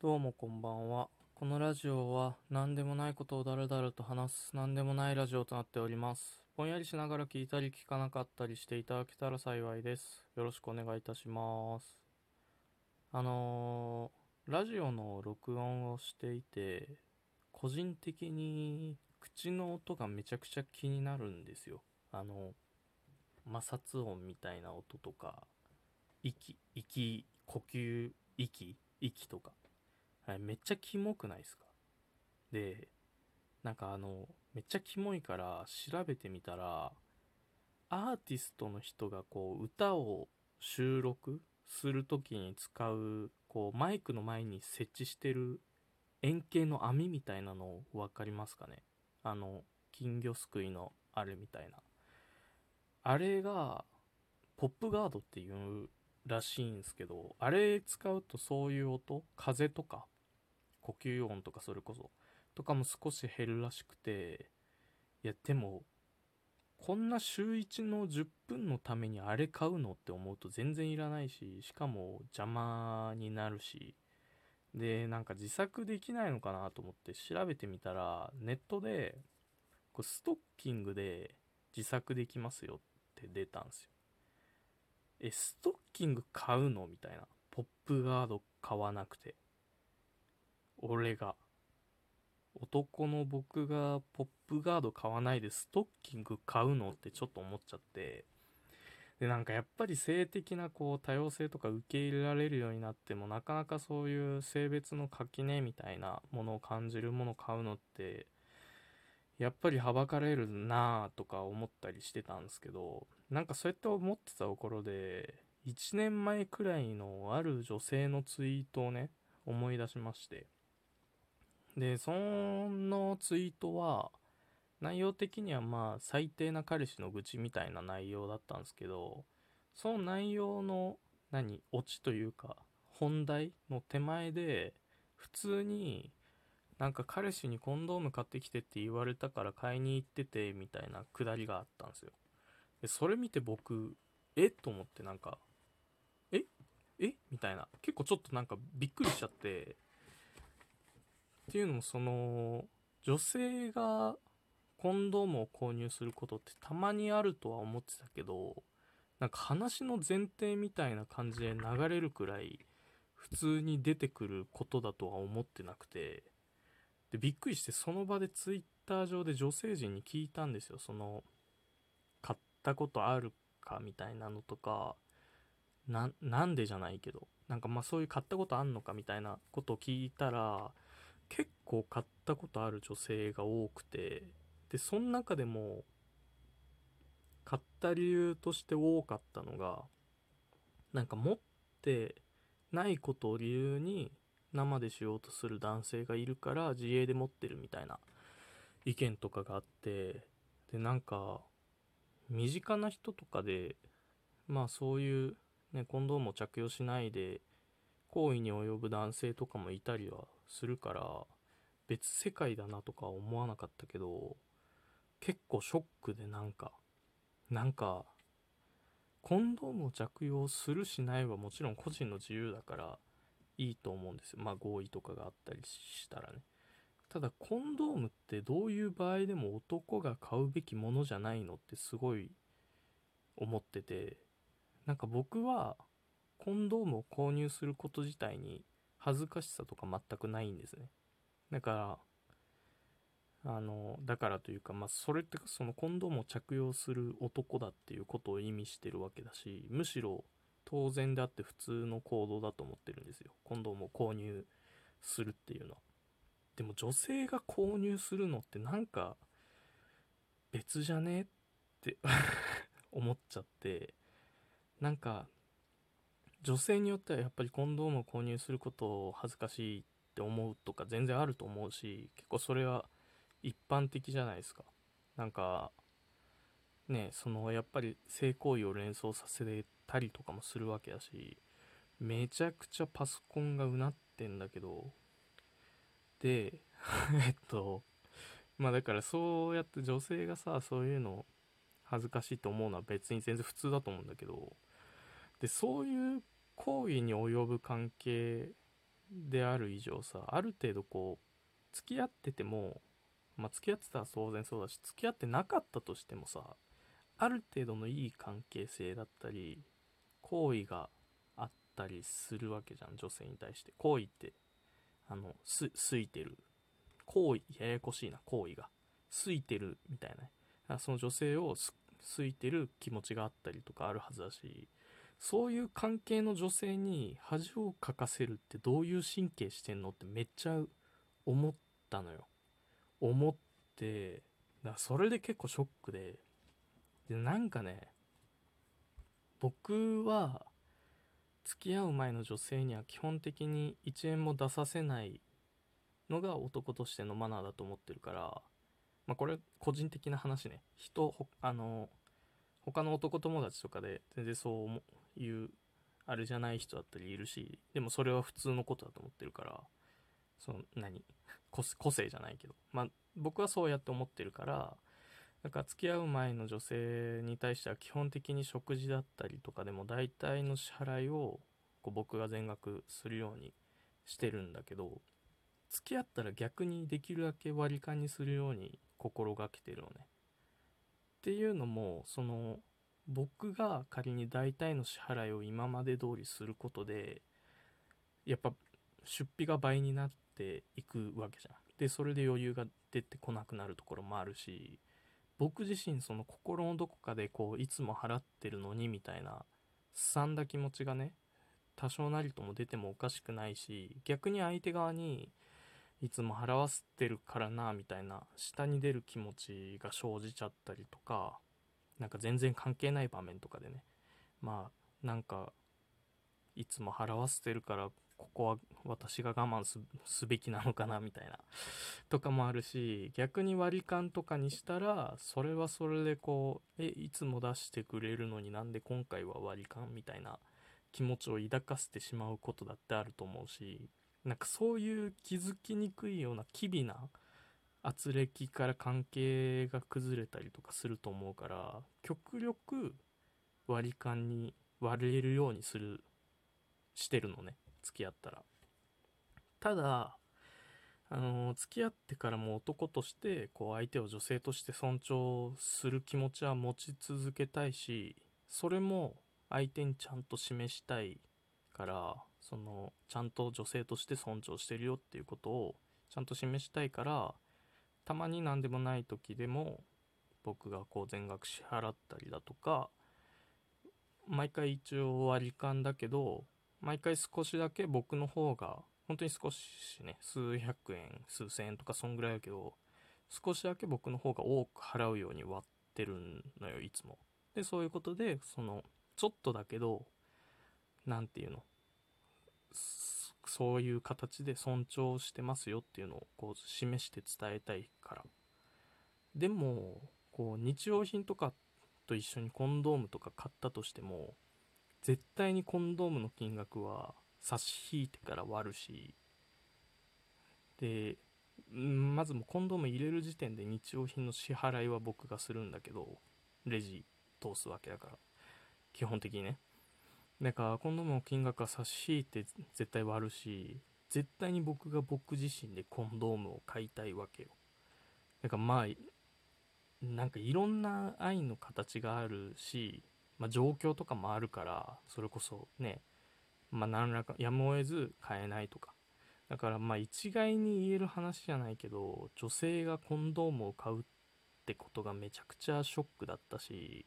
どうもこんばんは。このラジオは何でもないことをだらだらと話す何でもないラジオとなっております。ぼんやりしながら聞いたり聞かなかったりしていただけたら幸いです。よろしくお願いいたします。あのーラジオの録音をしていて、個人的に口の音がめちゃくちゃ気になるんですよ。あの、摩擦音みたいな音とか、息、息、呼吸、息、息とか。はい、めっちゃキモくないですか？で、なんかあの、めっちゃキモいから調べてみたら、アーティストの人がこう歌を収録するときに使う、こうマイクの前に設置してる円形の網みたいなの分かりますかね？あの、金魚すくいのあれみたいな。あれが、ポップガードっていうらしいんですけど、あれ使うとそういう音、風とか、呼吸音とかそれこそ、とかも少し減るらしくて、いや、でも、こんな週1の10分のためにあれ買うのって思うと全然いらないし、しかも邪魔になるし、で、なんか自作できないのかなと思って調べてみたら、ネットで、こうストッキングで自作できますよって出たんですよ。え、ストッキング買うのみたいな。ポップガード買わなくて。俺が。男の僕がポップガード買わないでストッキング買うのってちょっと思っちゃって。で、なんかやっぱり性的なこう多様性とか受け入れられるようになってもなかなかそういう性別の垣根みたいなものを感じるものを買うのってやっぱりはばかれるなぁとか思ったりしてたんですけどなんかそうやって思ってたところで1年前くらいのある女性のツイートをね思い出しましてでそのツイートは内容的にはまあ最低な彼氏の愚痴みたいな内容だったんですけどその内容の何オチというか本題の手前で普通になんか彼氏にコンドーム買ってきてって言われたから買いに行っててみたいなくだりがあったんですよ。でそれ見て僕え？と思ってなんかえ？え？みたいな。結構ちょっとなんかびっくりしちゃって。っていうのもその女性がコンドームを購入することってたまにあるとは思ってたけどなんか話の前提みたいな感じで流れるくらい普通に出てくることだとは思ってなくてでびっくりしてその場でツイッター上で女性陣に聞いたんですよ。その買ったことあるかみたいなのとかななんでじゃないけどなんかまあそういう買ったことあんのかみたいなことを聞いたら結構買ったことある女性が多くてでその中でも買った理由として多かったのがなんか持ってないことを理由に生でしようとする男性がいるから自営で持ってるみたいな意見とかがあってでなんか身近な人とかでまあそういう、ね、コンドームを着用しないで行為に及ぶ男性とかもいたりはするから別世界だなとか思わなかったけど結構ショックでなんかなんかコンドームを着用するしないはもちろん個人の自由だからいいと思うんですよ。まあ合意とかがあったりしたらね。ただコンドームってどういう場合でも男が買うべきものじゃないのってすごい思っててなんか僕はコンドームを購入すること自体に恥ずかしさとか全くないんですね。だからあのだからというかまあそれってそのコンドームを着用する男だっていうことを意味してるわけだしむしろ当然であって普通の行動だと思ってるんですよ。コンドームを購入するっていうのは。でも女性が購入するのってなんか別じゃねって 思っちゃってなんか女性によってはやっぱりコンドームを購入することを恥ずかしいって思うとか全然あると思うし結構それは一般的じゃないですか。なんかねそのやっぱり性行為を連想させたりとかもするわけだしめちゃくちゃパソコンがうなってんだけどで えっとまあだからそうやって女性がさそういうの恥ずかしいと思うのは別に全然普通だと思うんだけどでそういう行為に及ぶ関係である以上さある程度こう付き合っててもまあ付き合ってたら当然そうだし付き合ってなかったとしてもさある程度のいい関係性だったり好意があったりするわけじゃん女性に対して。好意ってあのすすいてる。好意ややこしいな好意が。すいてるみたいなその女性をすいてる気持ちがあったりとかあるはずだしそういう関係の女性に恥をかかせるってどういう神経してんのってめっちゃ思ったのよ。思ってだそれで結構ショックで。でなんかね僕は付き合う前の女性には基本的に1円も出させないのが男としてのマナーだと思ってるからまあこれ個人的な話ね。人あの他の男友達とかで全然そういうあれじゃない人だったりいるしでもそれは普通のことだと思ってるからその何？個性じゃないけどまあ僕はそうやって思ってるからだか付き合う前の女性に対しては基本的に食事だったりとかでも大体の支払いをこう僕が全額するようにしてるんだけど付き合ったら逆にできるだけ割り勘にするように心がけてるのね。っていうのもその僕が仮に大体の支払いを今まで通りすることでやっぱ出費が倍になっていくわけじゃん。でそれで余裕が出てこなくなるところもあるし僕自身その心のどこかでこういつも払ってるのにみたいなすさんだ気持ちがね多少なりとも出てもおかしくないし逆に相手側にいつも払わせてるからなみたいな下に出る気持ちが生じちゃったりとかなんか全然関係ない場面とかでね。まあなんかいつも払わせてるからここは私が我慢すべきなのかなみたいな。とかもあるし逆に割り勘とかにしたらそれはそれでこうえいつも出してくれるのになんで今回は割り勘みたいな気持ちを抱かせてしまうことだってあると思うしなんかそういう気づきにくいような機微な圧力から関係が崩れたりとかすると思うから極力割り勘に割れるようにするしてるのね付き合ったら。ただあの付き合ってからも男としてこう相手を女性として尊重する気持ちは持ち続けたいしそれも相手にちゃんと示したいからそのちゃんと女性として尊重してるよっていうことをちゃんと示したいからたまに何でもない時でも僕がこう全額支払ったりだとか毎回一応割り勘だけど毎回少しだけ僕の方が本当に少しね数百円数千円とかそんぐらいだけど少しだけ僕の方が多く払うように割ってるのよいつも。でそういうことでそのちょっとだけど何て言うのそういう形で尊重してますよっていうのをこう示して伝えたいから。でもこう日用品とかと一緒にコンドームとか買ったとしても絶対にコンドームの金額は差し引いてから割るし。でまずもコンドーム入れる時点で日用品の支払いは僕がするんだけどレジ通すわけだから。基本的にね。だからコンドームの金額は差し引いて絶対割るし絶対に僕が僕自身でコンドームを買いたいわけよ。だかまあなんかいろんな愛の形があるし、まあ、状況とかもあるからそれこそねまあ何らかやむを得ず買えないとか。だからまあ一概に言える話じゃないけど女性がコンドームを買うってことがめちゃくちゃショックだったし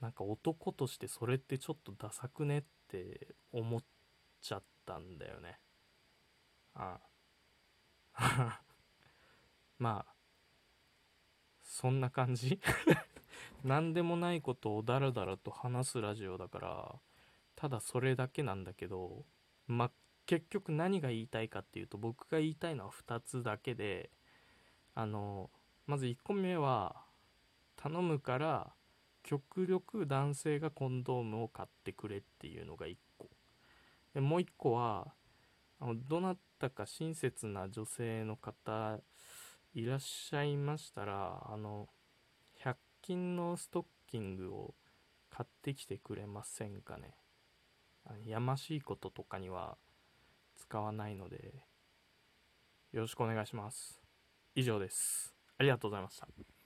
なんか男としてそれってちょっとダサくねって思っちゃったんだよね。ああ。まあ、そんな感じ？何でもないことをダラダラと話すラジオだから、ただそれだけなんだけど、ま結局何が言いたいかっていうと、僕が言いたいのは2つだけで、あの、まず1個目は、頼むから極力男性がコンドームを買ってくれっていうのが1個。でもう1個はあのどなたか親切な女性の方いらっしゃいましたらあの100均のストッキングを買ってきてくれませんかね。やましいこととかには使わないのでよろしくお願いします。以上です。ありがとうございました。